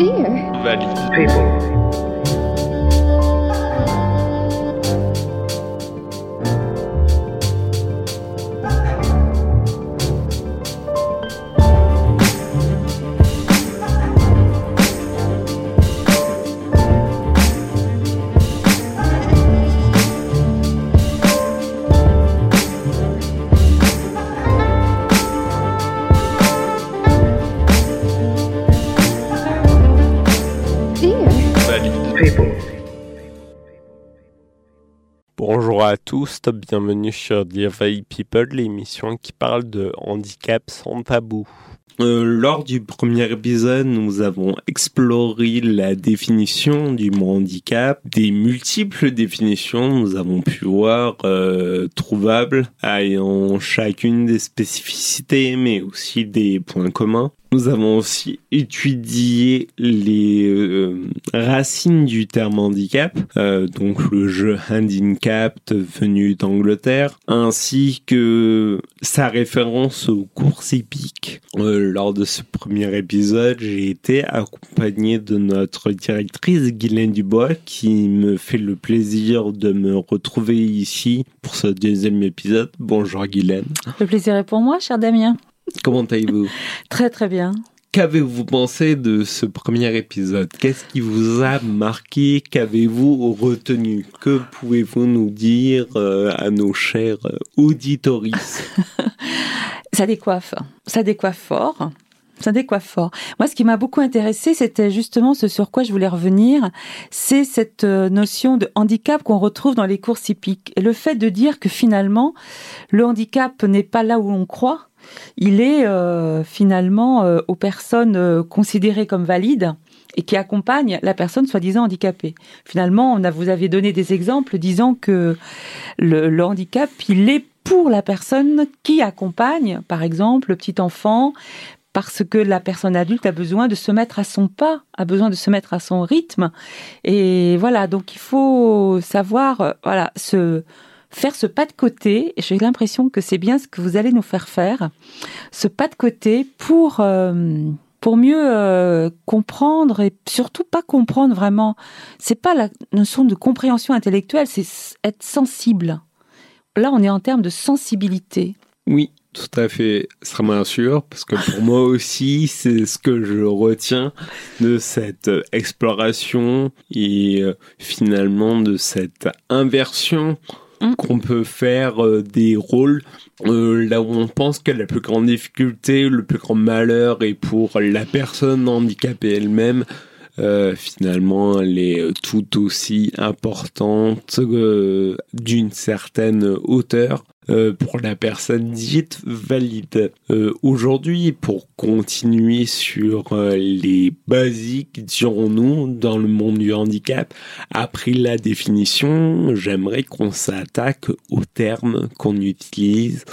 dear. Valide. people. Tous, bienvenue sur Valley People, l'émission qui parle de handicap sans tabou. Euh, lors du premier épisode, nous avons exploré la définition du mot handicap, des multiples définitions nous avons pu voir euh, trouvables, ayant chacune des spécificités mais aussi des points communs. Nous avons aussi étudié les euh, racines du terme handicap, euh, donc le jeu handicap venu d'Angleterre, ainsi que sa référence aux courses hippiques. Euh, lors de ce premier épisode, j'ai été accompagné de notre directrice Guylaine Dubois qui me fait le plaisir de me retrouver ici pour ce deuxième épisode. Bonjour Guylaine. Le plaisir est pour moi, cher Damien. Comment allez-vous? Très très bien. Qu'avez-vous pensé de ce premier épisode? Qu'est-ce qui vous a marqué? Qu'avez-vous retenu? Que pouvez-vous nous dire euh, à nos chers euh, auditoristes? Ça décoiffe. Ça décoiffe fort. Ça décoiffe fort. Moi, ce qui m'a beaucoup intéressé, c'était justement ce sur quoi je voulais revenir. C'est cette euh, notion de handicap qu'on retrouve dans les courses hippiques. Et le fait de dire que finalement, le handicap n'est pas là où on croit. Il est euh, finalement euh, aux personnes considérées comme valides et qui accompagnent la personne soi-disant handicapée. Finalement, on vous avez donné des exemples disant que le, le handicap, il est pour la personne qui accompagne, par exemple, le petit enfant, parce que la personne adulte a besoin de se mettre à son pas, a besoin de se mettre à son rythme. Et voilà, donc il faut savoir, euh, voilà, se faire ce pas de côté. J'ai l'impression que c'est bien ce que vous allez nous faire faire, ce pas de côté pour euh, pour mieux euh, comprendre et surtout pas comprendre vraiment. C'est pas la notion de compréhension intellectuelle, c'est être sensible. Là, on est en termes de sensibilité. Oui, tout à fait. Ça me rassure parce que pour moi aussi, c'est ce que je retiens de cette euh, exploration et euh, finalement de cette inversion Mm. qu'on peut faire euh, des rôles euh, là où on pense que la plus grande difficulté, le plus grand malheur est pour la personne handicapée elle-même. Euh, finalement, elle est tout aussi importante euh, d'une certaine hauteur euh, pour la personne dite valide. Euh, Aujourd'hui, pour continuer sur euh, les basiques, dirons-nous, dans le monde du handicap, après la définition, j'aimerais qu'on s'attaque aux termes qu'on utilise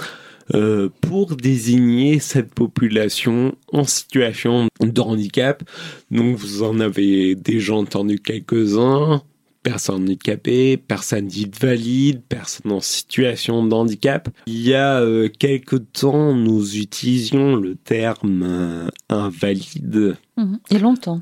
euh, pour désigner cette population en situation de handicap. Donc vous en avez déjà entendu quelques-uns. Personnes handicapées, personnes dites valides, personnes en situation de handicap. Il y a euh, quelque temps, nous utilisions le terme euh, invalide y a longtemps.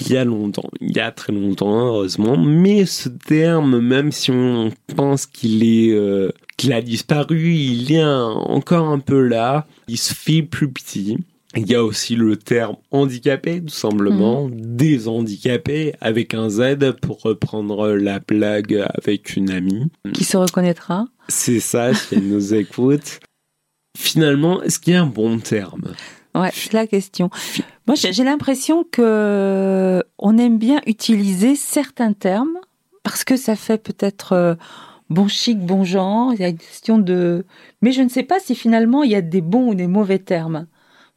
Il y a longtemps, il y a très longtemps, heureusement. Mais ce terme, même si on pense qu'il est, euh, qu'il a disparu, il est un- encore un peu là. Il se fait plus petit. Il y a aussi le terme handicapé, tout simplement, des handicapés avec un Z pour reprendre la blague avec une amie. Qui se reconnaîtra C'est ça, si elle nous écoute. Finalement, est-ce qu'il y a un bon terme? Ouais, c'est la question. Moi, j'ai l'impression que on aime bien utiliser certains termes parce que ça fait peut-être euh, bon chic, bon genre. Il y a une question de, mais je ne sais pas si finalement il y a des bons ou des mauvais termes.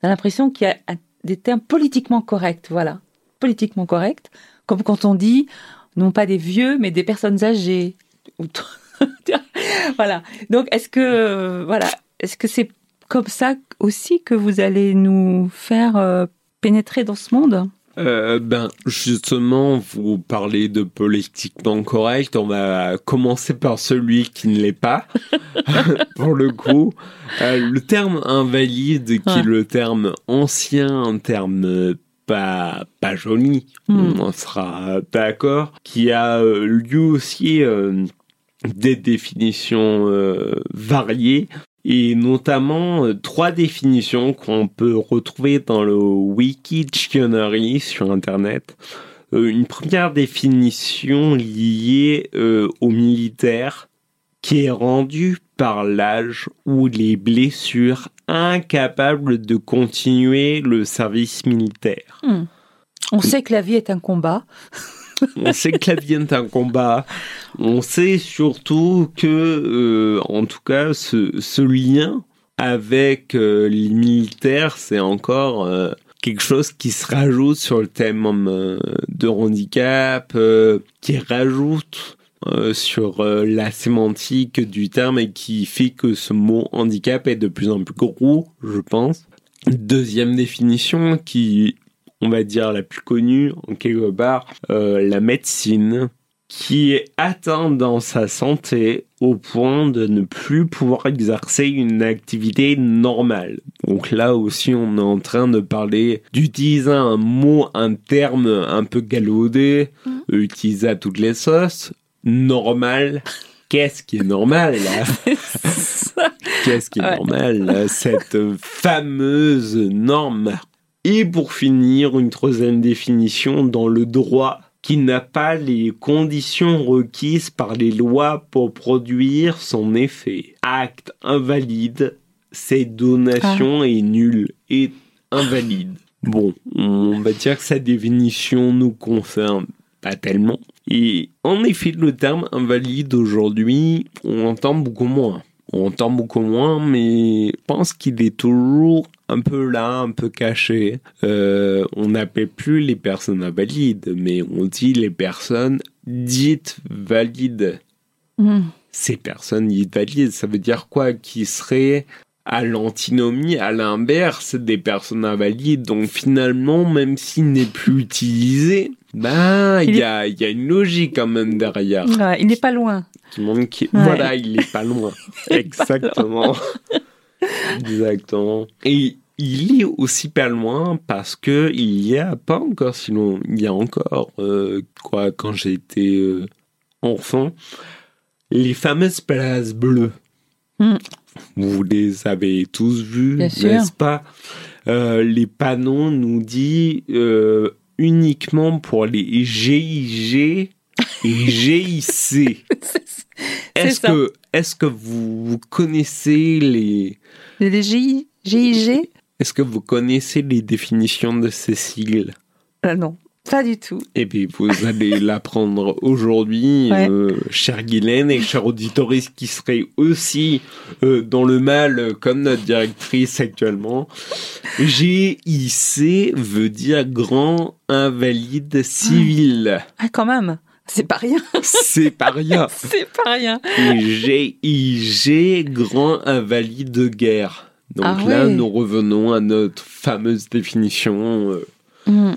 On a l'impression qu'il y a des termes politiquement corrects. Voilà, politiquement corrects, comme quand on dit non pas des vieux, mais des personnes âgées. Voilà. Donc, est-ce que euh, voilà, est-ce que c'est comme ça aussi que vous allez nous faire euh, pénétrer dans ce monde? Euh, ben, justement, vous parlez de politiquement correct. On va commencer par celui qui ne l'est pas, pour le coup. Euh, le terme invalide, qui est le terme ancien, un terme pas, pas joli, Hmm. on sera d'accord, qui a lui aussi euh, des définitions variées et notamment euh, trois définitions qu'on peut retrouver dans le Wiki Dictionary sur Internet. Euh, une première définition liée euh, aux militaires qui est rendue par l'âge ou les blessures incapables de continuer le service militaire. Hmm. On sait que la vie est un combat. On sait que la vie est un combat. On sait surtout que, euh, en tout cas, ce, lien avec euh, les militaires, c'est encore euh, quelque chose qui se rajoute sur le thème de handicap, qui rajoute sur la sémantique du terme et qui fait que ce mot handicap est de plus en plus gros, je pense. Deuxième définition qui, on va dire, la plus connue en quelque part, euh, la médecine qui est atteint dans sa santé au point de ne plus pouvoir exercer une activité normale. Donc là aussi, on est en train de parler d'utiliser un mot, un terme un peu galvaudé, Mhm. utilisé à toutes les sauces, normal. Qu'est-ce qui est normal là? Qu'est-ce qui est Ouais. normal là? Cette fameuse norme. Et pour finir, une troisième définition dans le droit qui n'a pas les conditions requises par les lois pour produire son effet. Acte invalide, cette donation est nulle et invalide. Bon, on va dire que sa définition nous concerne pas tellement. Et en effet, le terme invalide aujourd'hui, on entend beaucoup moins. On entend beaucoup moins, mais je pense qu'il est toujours un peu là, un peu caché. Euh, on n'appelle plus les personnes invalides, mais on dit les personnes dites valides. Hmm. Ces personnes dites valides, ça veut dire quoi? Qui seraient à l'antinomie, à l'inverse des personnes invalides. Donc finalement, même s'il n'est plus utilisé, ben il y a, y a une logique quand même derrière. Ouais, il n'est pas loin. Qui montre qu'il- Ouais. Voilà, il est pas loin. Pas Exactement. Exactement. Et il est aussi pas loin parce que il y a pas encore si long, il y a encore euh, quoi quand j'étais euh, enfant, les fameuses places bleues. Mm. Vous les avez tous sûr. n'est-ce pas? Euh, Les panneaux nous disent euh, uniquement pour les GIG et GIC. Est-ce que, vous, vous connaissez les, les GI, GIG est-ce que vous connaissez les définitions de ces sigles? Ah Non, pas du tout. Eh bien, vous allez l'apprendre aujourd'hui, Ouais. euh, cher Guylaine et cher auditoriste qui serait aussi euh, dans le mal euh, comme notre directrice actuellement. GIC veut dire grand invalide civil. Ah, quand même, c'est pas rien. C'est pas rien. c'est pas rien. Et GIG, grand invalide de guerre. Donc Ah là, ouais. nous revenons à notre fameuse définition euh.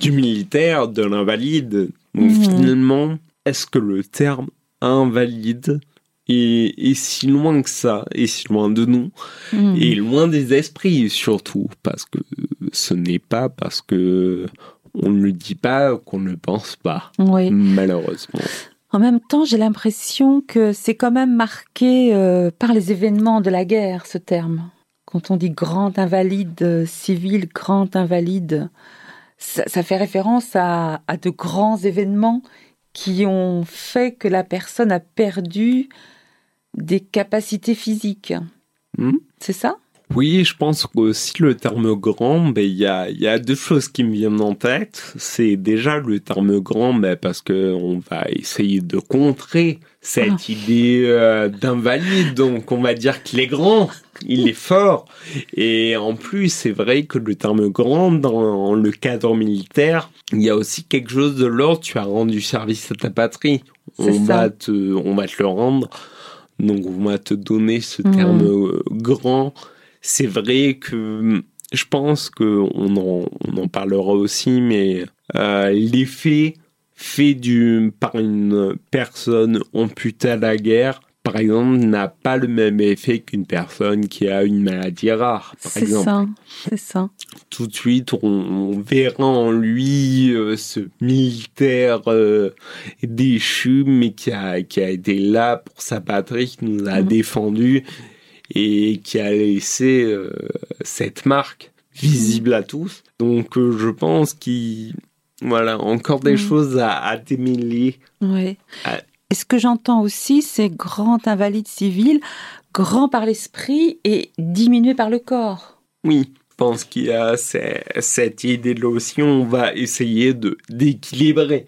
Du militaire, de l'invalide. Donc Mhm. finalement, est-ce que le terme invalide est, est si loin que ça, est si loin de nous, Hmm. et loin des esprits surtout, parce que ce n'est pas parce que on ne le dit pas qu'on ne le pense pas, Oui. malheureusement. En même temps, j'ai l'impression que c'est quand même marqué euh, par les événements de la guerre, ce terme. Quand on dit grand invalide euh, civil, grand invalide, ça, ça fait référence à, à de grands événements qui ont fait que la personne a perdu des capacités physiques. Hmm C'est ça? Oui, je pense qu'aussi le terme grand, ben, il y, a, y a deux choses qui me viennent en tête. C'est déjà le terme grand, ben, parce que on va essayer de contrer cette idée euh, d'invalide. Donc, on va dire qu'il est grand, il est fort. Et en plus, c'est vrai que le terme grand, dans le cadre militaire, il y a aussi quelque chose de l'ordre. Tu as rendu service à ta patrie. On ça. va te, on va te le rendre. Donc, on va te donner ce Mhm. terme euh, grand c'est vrai que je pense que on en, on en parlera aussi, mais euh, l'effet fait du, par une personne amputée à la guerre par exemple, n'a pas le même effet qu'une personne qui a une maladie rare, par C'est ça, c'est ça. Tout de suite, on, on verra en lui euh, ce militaire euh, déchu, mais qui a, qui a été là pour sa patrie, qui nous a Mhm. défendus et qui a laissé euh, cette marque visible à tous. Donc, je pense qu'il... Voilà, encore des Mhm. choses à, à démêler. Et ce que j'entends aussi, c'est grand invalide civil, grand par l'esprit et diminué par le corps. Oui, je pense qu'il y a ce- cette idée là aussi. On va essayer de d'équilibrer.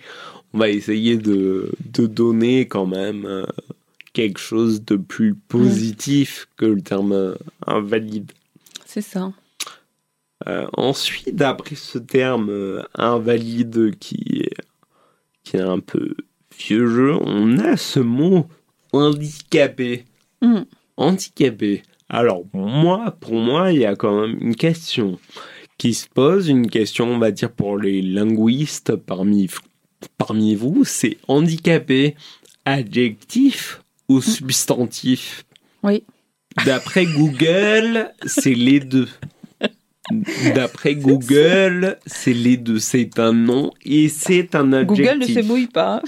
On va essayer de, de donner quand même euh, quelque chose de plus positif que le terme invalide. C'est ça. Euh, ensuite, après ce terme euh, invalide qui est, qui est un peu vieux jeu, on a ce mot handicapé. Mm. Handicapé. Alors, moi, pour moi, il y a quand même une question qui se pose, une question, on va dire, pour les linguistes parmi, parmi vous, c'est handicapé adjectif ou substantif? Oui. D'après Google, c'est les deux. D'après Google, c'est les deux. C'est un nom et c'est un adjectif. Google ne se mouille pas.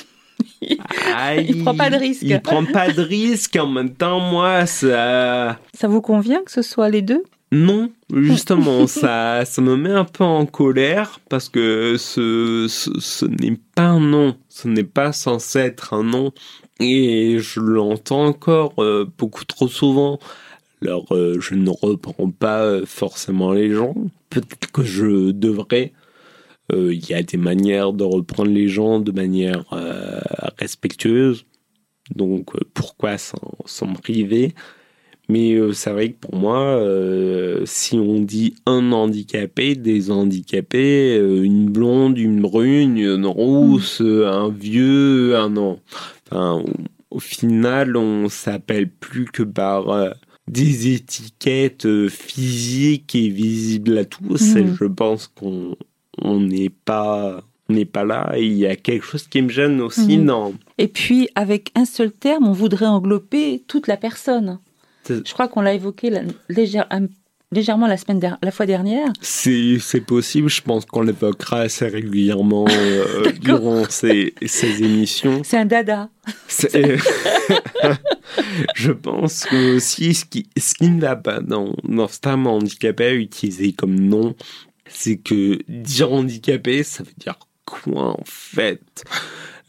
Ah, il prend pas de risque. Il prend pas de risque. En même temps, moi, ça. Ça vous convient que ce soit les deux? Non, justement, ça, ça me met un peu en colère parce que ce, ce, ce n'est pas un nom. Ce n'est pas censé être un nom. Et je l'entends encore euh, beaucoup trop souvent. Alors, euh, je ne reprends pas euh, forcément les gens. Peut-être que je devrais. Euh, Il y a des manières de reprendre les gens de manière euh, respectueuse. Donc, pourquoi s'en s'en priver? Mais c'est vrai que pour moi, si on dit un handicapé, des handicapés, une blonde, une brune, une rousse, euh, un vieux, un an. Enfin, au final, on s'appelle plus que par des étiquettes euh, physiques et visibles à tous. Mhm. Et je pense qu'on on n'est pas n'est pas là. Et il y a quelque chose qui me gêne aussi Mhm. dans Et puis, avec un seul terme, on voudrait englober toute la personne. Je crois qu'on l'a évoqué la- légère- un- légèrement la, semaine der- la fois dernière. C'est, c'est possible, je pense qu'on l'évoquera assez régulièrement euh, durant ces, ces émissions. C'est un dada. C'est- je pense que aussi ce qui, ce qui ne va pas dans, dans ce terme handicapé à utiliser comme nom, c'est que dire handicapé, ça veut dire quoi en fait?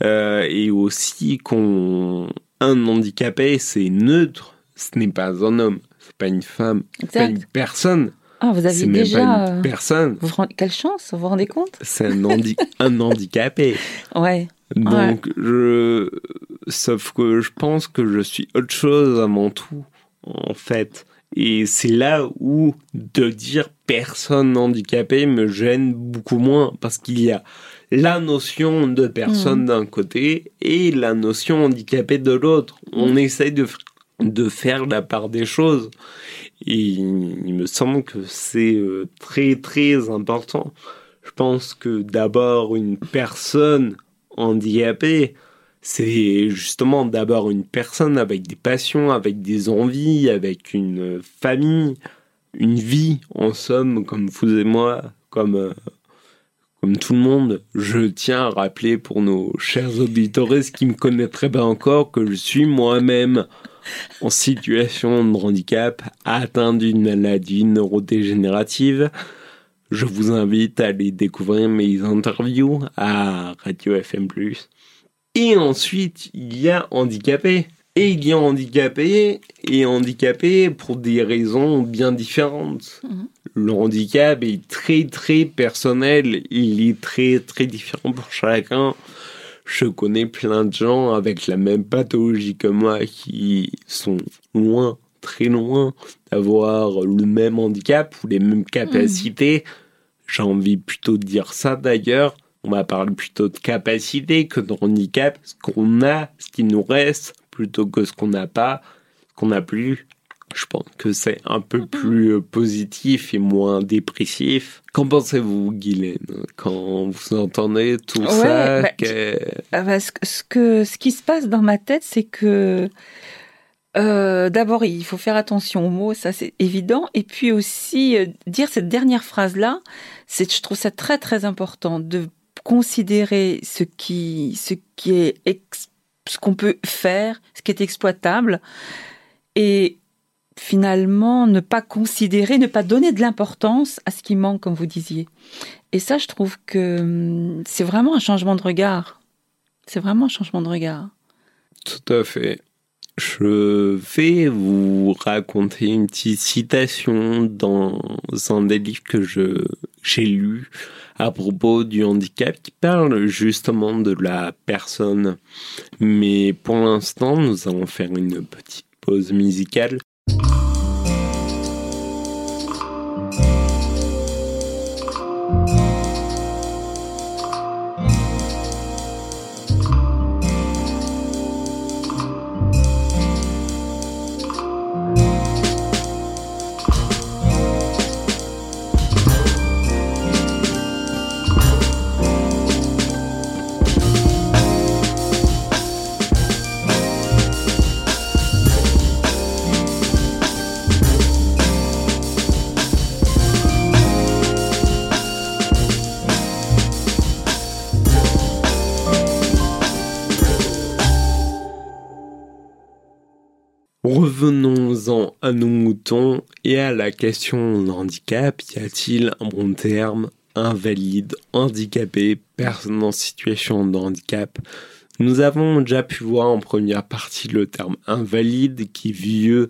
Euh, Et aussi qu'on un handicapé, c'est neutre, ce n'est pas un homme, pas une femme, pas une personne, Ah, vous aviez même déjà. pas une euh, personne. vous Quelle chance, vous vous rendez compte? C'est un, handi- un handicapé. Ouais. Donc, je. Sauf que je pense que je suis autre chose avant tout, en fait. Et c'est là où de dire personne handicapée me gêne beaucoup moins, parce qu'il y a la notion de personne d'un côté et la notion handicapée de l'autre. On essaye de, f- de faire la part des choses. Et il me semble que c'est euh, très très important. Je pense que d'abord une personne handicapée, c'est justement d'abord une personne avec des passions, avec des envies, avec une famille, une vie en somme, comme vous et moi, comme, euh, comme tout le monde. Je tiens à rappeler pour nos chers auditeurs qui me connaîtraient pas encore que je suis moi-même en situation de handicap, atteint d'une maladie neurodégénérative. Je vous invite à aller découvrir mes interviews à Radio FM+. Et ensuite, il y a handicapé. Et il y a handicapé et handicapé pour des raisons bien différentes. Mhm. Le handicap est très très personnel, il est très très différent pour chacun. Je connais plein de gens avec la même pathologie que moi qui sont loin, très loin d'avoir le même handicap ou les mêmes capacités. J'ai envie plutôt de dire ça d'ailleurs. On va parler plutôt de capacité que de handicap. Ce qu'on a, ce qui nous reste, plutôt que ce qu'on n'a pas, ce qu'on n'a plus. Je pense que c'est un peu plus euh, positif et moins dépressif. Qu'en pensez-vous, Guylaine, quand vous entendez tout Ouais, ça bah, que- Ah bah, ce que, ce qui se passe dans ma tête, c'est que euh, d'abord, il faut faire attention aux mots, ça c'est évident. Et puis aussi, euh, dire cette dernière phrase-là, c'est, je trouve ça très très important de considérer ce qui, ce qui est, ce qu'on peut faire, ce qui est exploitable, et finalement ne pas considérer, ne pas donner de l'importance à ce qui manque, comme vous disiez. Et ça, je trouve que hum, c'est vraiment un changement de regard. C'est vraiment un changement de regard. Tout à fait. Je vais vous raconter une petite citation dans un des livres que je, j'ai lu à propos du handicap qui parle justement de la personne. Mais pour l'instant, nous allons faire une petite pause musicale Revenons-en à nos moutons et à la question de handicap. Y a-t-il un bon terme Invalide, handicapé, personne en situation de handicap? Nous avons déjà pu voir en première partie le terme invalide qui est vieux,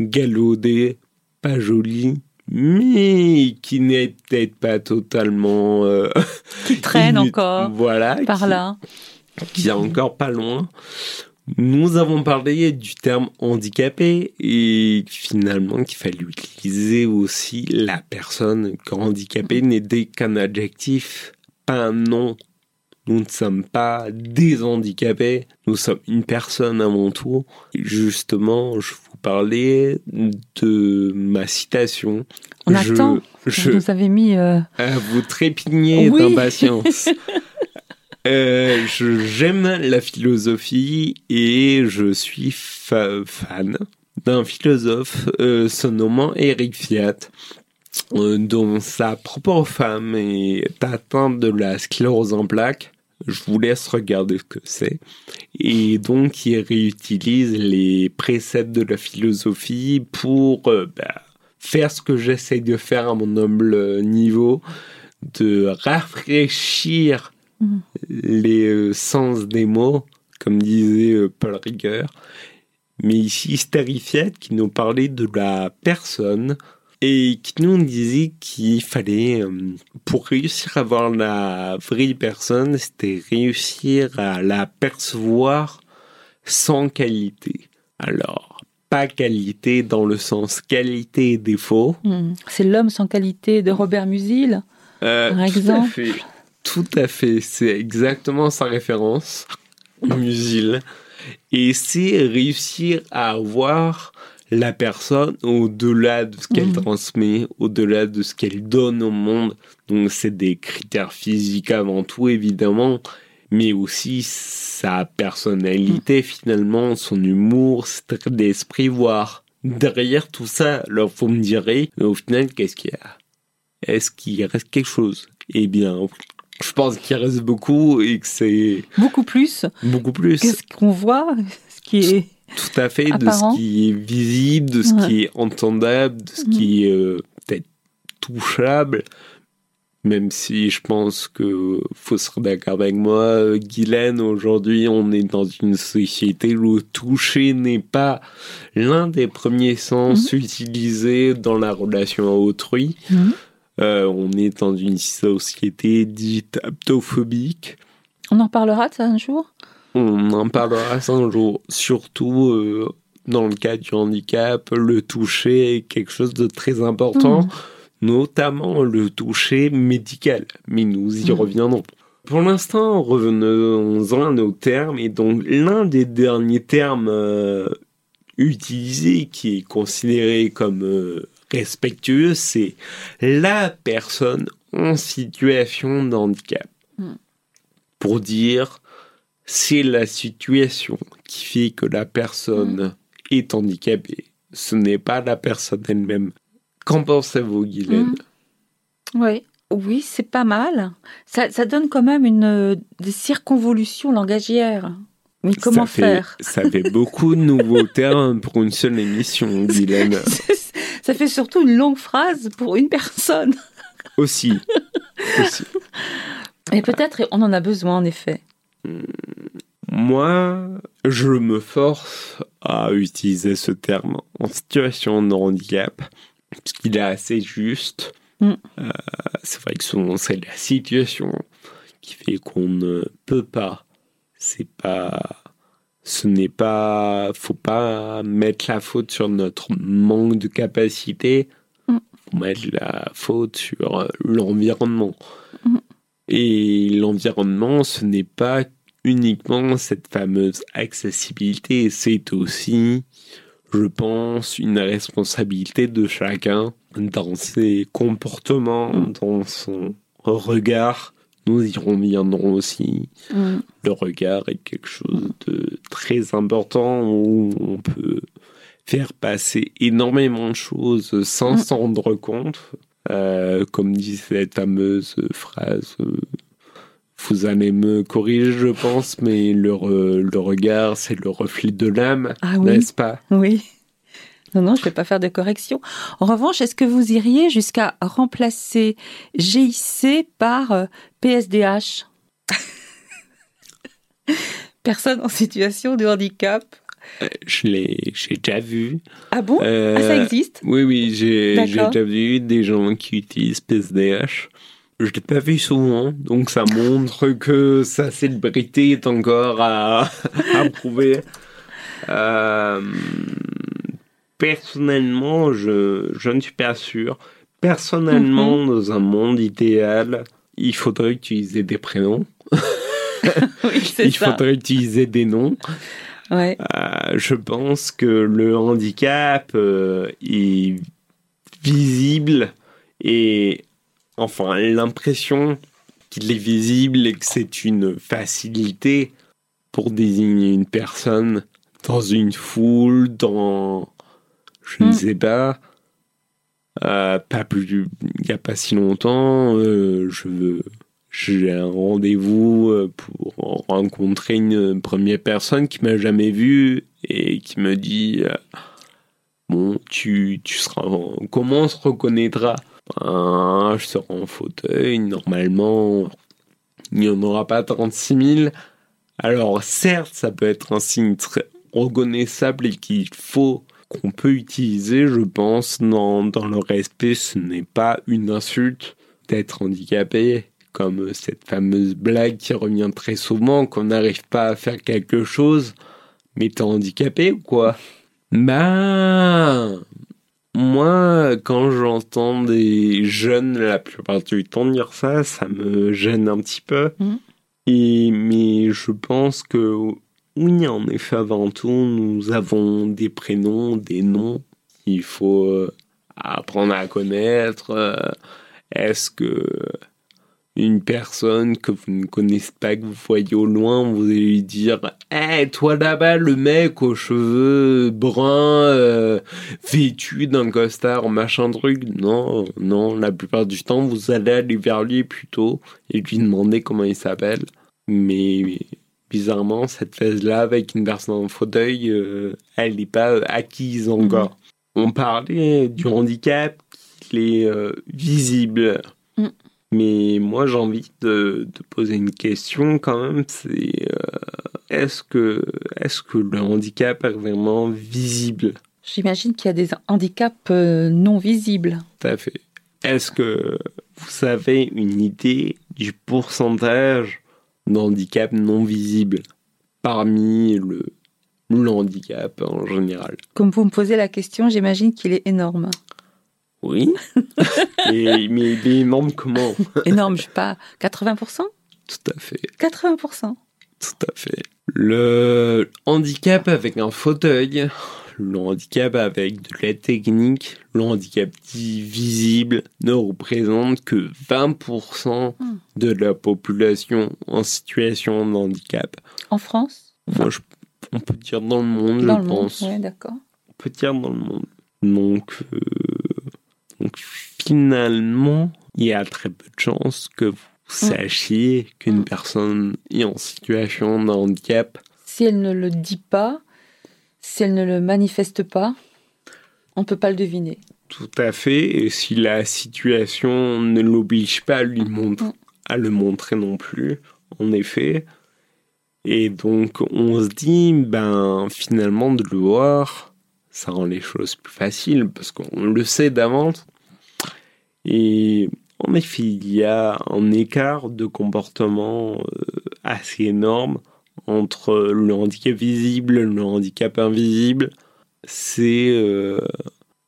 galvaudé, pas joli, mais qui n'est peut-être pas totalement... Euh, qui traîne encore voilà, par là. Qui est encore pas loin. Nous avons parlé du terme handicapé et finalement qu'il fallait utiliser aussi la personne. Quand handicapé n'est qu'un adjectif, pas un nom. Nous ne sommes pas des handicapés, nous sommes une personne avant tout. justement, je vous parlais de ma citation. On attend. Je, vous avez mis. Euh... vous trépigner d'impatience. Euh, j'aime la philosophie et je suis fan d'un philosophe euh, se nommant Eric Fiat, euh, dont sa propre femme est atteinte de la sclérose en plaques. Je vous laisse regarder ce que c'est. Et donc, il réutilise les préceptes de la philosophie pour bah, faire ce que j'essaie de faire à mon humble niveau, de rafraîchir les euh, sens des mots, comme disait euh, Paul Ricoeur. Mais ici, Starifiat qui nous parlait de la personne et qui nous disait qu'il fallait, euh, pour réussir à voir la vraie personne, c'était réussir à la percevoir sans qualité. Alors, pas qualité dans le sens qualité et défaut. Hmm. C'est l'homme sans qualité de Robert Musil, par exemple. Tout à fait, c'est exactement sa référence, Musil. Et c'est réussir à voir la personne au-delà de ce qu'elle mhm. transmet, au-delà de ce qu'elle donne au monde. Donc c'est des critères physiques avant tout, évidemment, mais aussi sa personnalité mhm. finalement, son humour, cet d'esprit, voir derrière tout ça. Alors vous me direz, mais au final, qu'est-ce qu'il y a? Est-ce qu'il reste quelque chose? Eh bien, je pense qu'il reste beaucoup et que c'est beaucoup plus. Beaucoup plus. Qu'est-ce qu'on voit, ce qui est tout à fait de ce qui est visible, de ce qui est entendable, de ce qui est euh, peut-être touchable. Même si je pense que faut se d'accord avec moi, Guylaine, aujourd'hui on est dans une société où le toucher n'est pas l'un des premiers sens mhm. utilisés dans la relation à autrui. Mhm. Euh, on est dans une société dite aptophobique. On en parlera de ça un jour On en parlera ça un jour. Surtout euh, dans le cas du handicap, le toucher est quelque chose de très important, hmm. notamment le toucher médical. Mais nous y hmm. reviendrons. Pour l'instant, revenons-en à nos termes. Et donc, l'un des derniers termes euh, utilisés qui est considéré comme respectueux, c'est la personne en situation de handicap. Hmm. Pour dire, c'est la situation qui fait que la personne est handicapé. Ce n'est pas la personne elle-même. Qu'en pensez-vous, Guylaine? Mm. Oui. Oui, c'est pas mal. Ça, ça donne quand même une, euh, des circonvolutions langagières. Mais comment ça fait, faire? Ça fait beaucoup de nouveaux termes pour une seule émission, Guylaine. Ça fait surtout une longue phrase pour une personne. Aussi. Aussi. Et peut-être on en a besoin en effet. Moi, je me force à utiliser ce terme en situation de handicap, parce qu'il est assez juste. Mm. Euh, c'est vrai que souvent c'est la situation qui fait qu'on ne peut pas. C'est pas. Ce n'est pas. Faut pas mettre la faute sur notre manque de capacité. Mm. Faut mettre la faute sur euh, l'environnement. Mm. Et l'environnement, ce n'est pas uniquement cette fameuse accessibilité, c'est aussi, je pense, une responsabilité de chacun dans ses comportements, Mm. dans son regard. Nous y reviendrons aussi. Mm. Le regard est quelque chose de très important où on peut faire passer énormément de choses sans Mm. s'en rendre compte. Euh, comme dit cette fameuse phrase, euh, vous allez me corriger, je pense, mais le, re- le regard, c'est le reflet de l'âme, Ah oui. n'est-ce pas? Oui. Non, non, je ne vais pas faire de correction. En revanche, est-ce que vous iriez jusqu'à remplacer GIC par euh, PSDH Personne en situation de handicap. Je l'ai, j'ai déjà vu. Ah bon? Euh, Ah, ça existe? Oui, oui, j'ai, déjà vu des gens qui utilisent PSDH. Je l'ai pas vu souvent, donc ça montre que sa célébrité est encore à, à prouver. Euh, personnellement, je, je ne suis pas sûr. Personnellement, dans un monde idéal, il faudrait utiliser des prénoms, Oui, il ça. faudrait utiliser des noms. Ouais. Euh, je pense que le handicap euh, est visible et enfin l'impression qu'il est visible et que c'est une facilité pour désigner une personne dans une foule, dans je ne Mm. sais pas. Euh, pas plus, il n'y a pas si longtemps, euh, je veux, j'ai un rendez-vous euh, pour rencontrer une première personne qui m'a jamais vu et qui me dit euh, bon tu tu seras en- comment on se reconnaîtra? Ben, je serai en fauteuil normalement il n'y en aura pas 36 000 alors certes ça peut être un signe très reconnaissable et qu'il faut qu'on peut utiliser je pense dans, dans le respect ce n'est pas une insulte d'être handicapé comme cette fameuse blague qui revient très souvent qu'on n'arrive pas à faire quelque chose, mais t'es handicapé ou quoi? Bah, moi, quand j'entends des jeunes la plupart du temps dire ça, ça me gêne un petit peu. Mhm. Et, mais je pense que oui, en effet, avant tout, nous avons des prénoms, des noms qu'il faut euh, apprendre à connaître. euh, Est-ce que une personne que vous ne connaissez pas, que vous voyez au loin, vous allez lui dire Hé, toi là-bas, le mec aux cheveux bruns, euh, vêtu d'un costard, machin truc. Non, non, la plupart du temps, vous allez aller vers lui plutôt et lui demander comment il s'appelle. Mais bizarrement, cette phase-là, avec une personne en fauteuil, euh, elle n'est pas acquise encore. On parlait du handicap, qu'il est euh, visible. Mm. Mais moi, j'ai envie de, de poser une question quand même. C'est euh, est-ce que, est que le handicap est vraiment visible? J'imagine qu'il y a des handicaps non visibles. Tout à fait. Est-ce que vous avez une idée du pourcentage d'handicap non visible parmi le, le handicap en général Comme vous me posez la question, j'imagine qu'il est énorme. Oui. Et, mais énorme comment? Énorme, je sais pas, 80% Tout à fait. 80%. Tout à fait. Le handicap avec un fauteuil, le handicap avec de la technique, le handicap visible ne représente que 20% Hmm. de la population en situation de handicap. En France? Moi, je, on peut dire dans le monde, Dans je le monde, pense. ouais, d'accord. On peut dire dans le monde. Donc, euh, donc finalement, il y a très peu de chances que vous sachiez qu'une Mm. personne est en situation de handicap. Si elle ne le dit pas, si elle ne le manifeste pas, on peut pas le deviner. Tout à fait. Et si la situation ne l'oblige pas à lui montrer, Mm. à le montrer non plus, en effet. Et donc, on se dit, ben, finalement, de le voir, ça rend les choses plus faciles parce qu'on le sait d'avance. Et en effet, il y a un écart de comportement euh, assez énorme entre le handicap visible et le handicap invisible. C'est euh,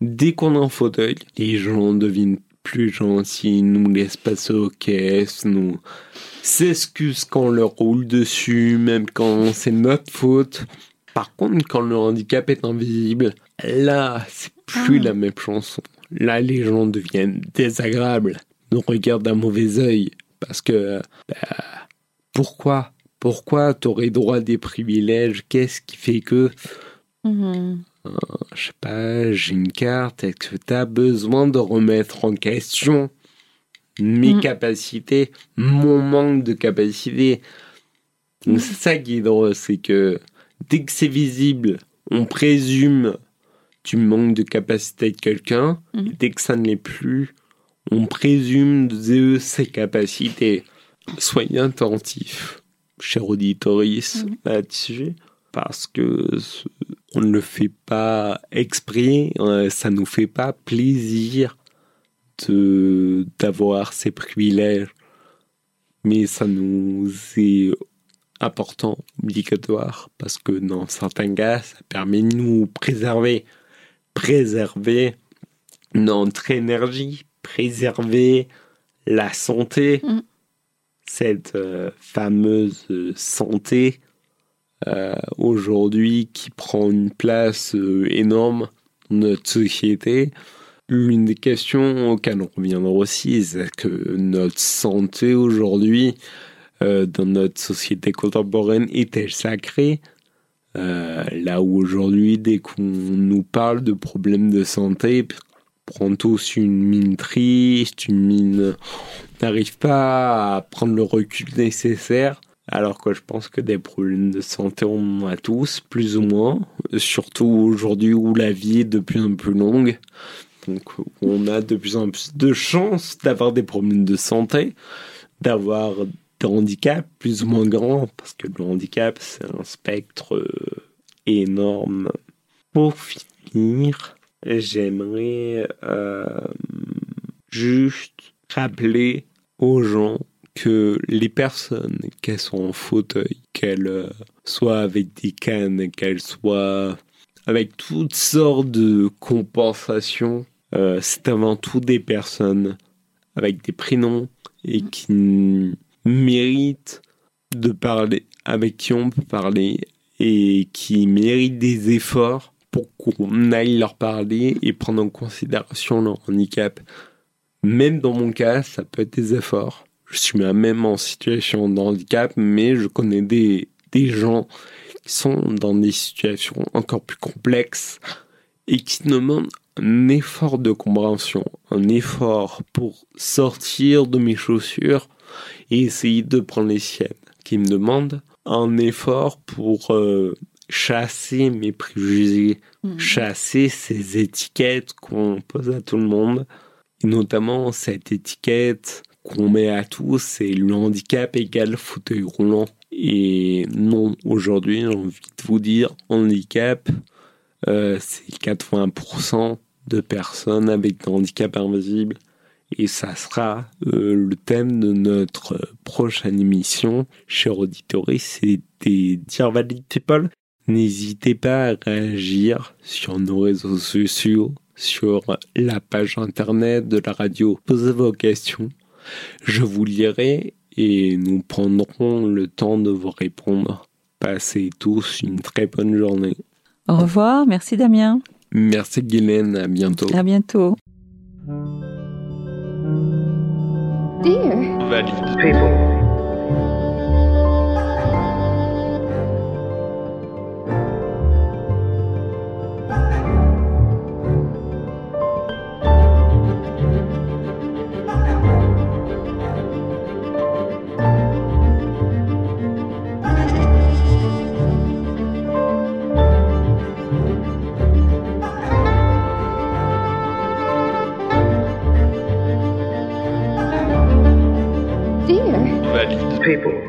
dès qu'on a un fauteuil, les gens deviennent plus gentils, nous laissent passer aux caisses, nous s'excusent quand on leur roule dessus, même quand c'est notre faute. Par contre, quand le handicap est invisible, là, c'est plus Ah. la même chanson. Là, les gens deviennent désagréables, nous regardent d'un mauvais œil, parce que bah, pourquoi Pourquoi t'aurais droit à des privilèges? Qu'est-ce qui fait que Mhm. je sais pas, j'ai une carte, est-ce que tu as besoin de remettre en question mes Mm. capacités, mon manque de capacité C'est ça qui est drôle, c'est que dès que c'est visible, on présume tu manques de capacité de quelqu'un, Mm. et dès que ça ne l'est plus, on présume de ses capacités. Soyez attentifs, chers auditoris, Mm. là-dessus, parce que on ne le fait pas exprès, euh, ça nous fait pas plaisir de d'avoir ces privilèges, mais ça nous est important, obligatoire, parce que dans certains cas, ça permet de nous préserver, préserver notre énergie, préserver la santé, Mm. Cette euh, fameuse euh, santé euh, aujourd'hui qui prend une place énorme dans notre société. L'une des questions auxquelles on reviendra aussi, c'est que notre santé aujourd'hui, dans notre société contemporaine, est-elle sacrée? Là où aujourd'hui, dès qu'on nous parle de problèmes de santé, on prend tous une mine triste, une mine... N'arrive pas à prendre le recul nécessaire. Alors que je pense que des problèmes de santé, on en a tous, plus ou moins. Surtout aujourd'hui où la vie est de plus en plus longue. Donc on a de plus en plus de chances d'avoir des problèmes de santé, d'avoir des handicaps plus ou moins grands, parce que le handicap, c'est un spectre euh, énorme. Pour finir, j'aimerais euh, juste rappeler aux gens que les personnes, qu'elles soient en fauteuil, qu'elles euh, soient avec des cannes, qu'elles soient avec toutes sortes de compensations, euh, c'est avant tout des personnes avec des prénoms et qui méritent de parler, avec qui on peut parler et qui méritent des efforts pour qu'on aille leur parler et prendre en considération leur handicap. Même dans mon cas, ça peut être des efforts. Je suis même en situation de handicap, mais je connais des, des gens qui sont dans des situations encore plus complexes et qui demandent un effort de compréhension, un effort pour sortir de mes chaussures et essayer de prendre les siennes, qui me demandent un effort pour euh, chasser mes préjugés, Mhm. chasser ces étiquettes qu'on pose à tout le monde, notamment cette étiquette qu'on met à tous, c'est le handicap égale fauteuil roulant. Et non, aujourd'hui, j'ai envie de vous dire, handicap, euh, c'est 80% de personnes avec des handicaps invisibles. Et ça sera euh, le thème de notre prochaine émission, cher auditorie, c'était Dear Valid People. N'hésitez pas à réagir sur nos réseaux sociaux, sur la page internet de la radio. Posez vos questions. Je vous lirai et nous prendrons le temps de vous répondre. Passez tous une très bonne journée. Au revoir, merci Damien. Merci Guylaine, à bientôt. À bientôt. Dear. People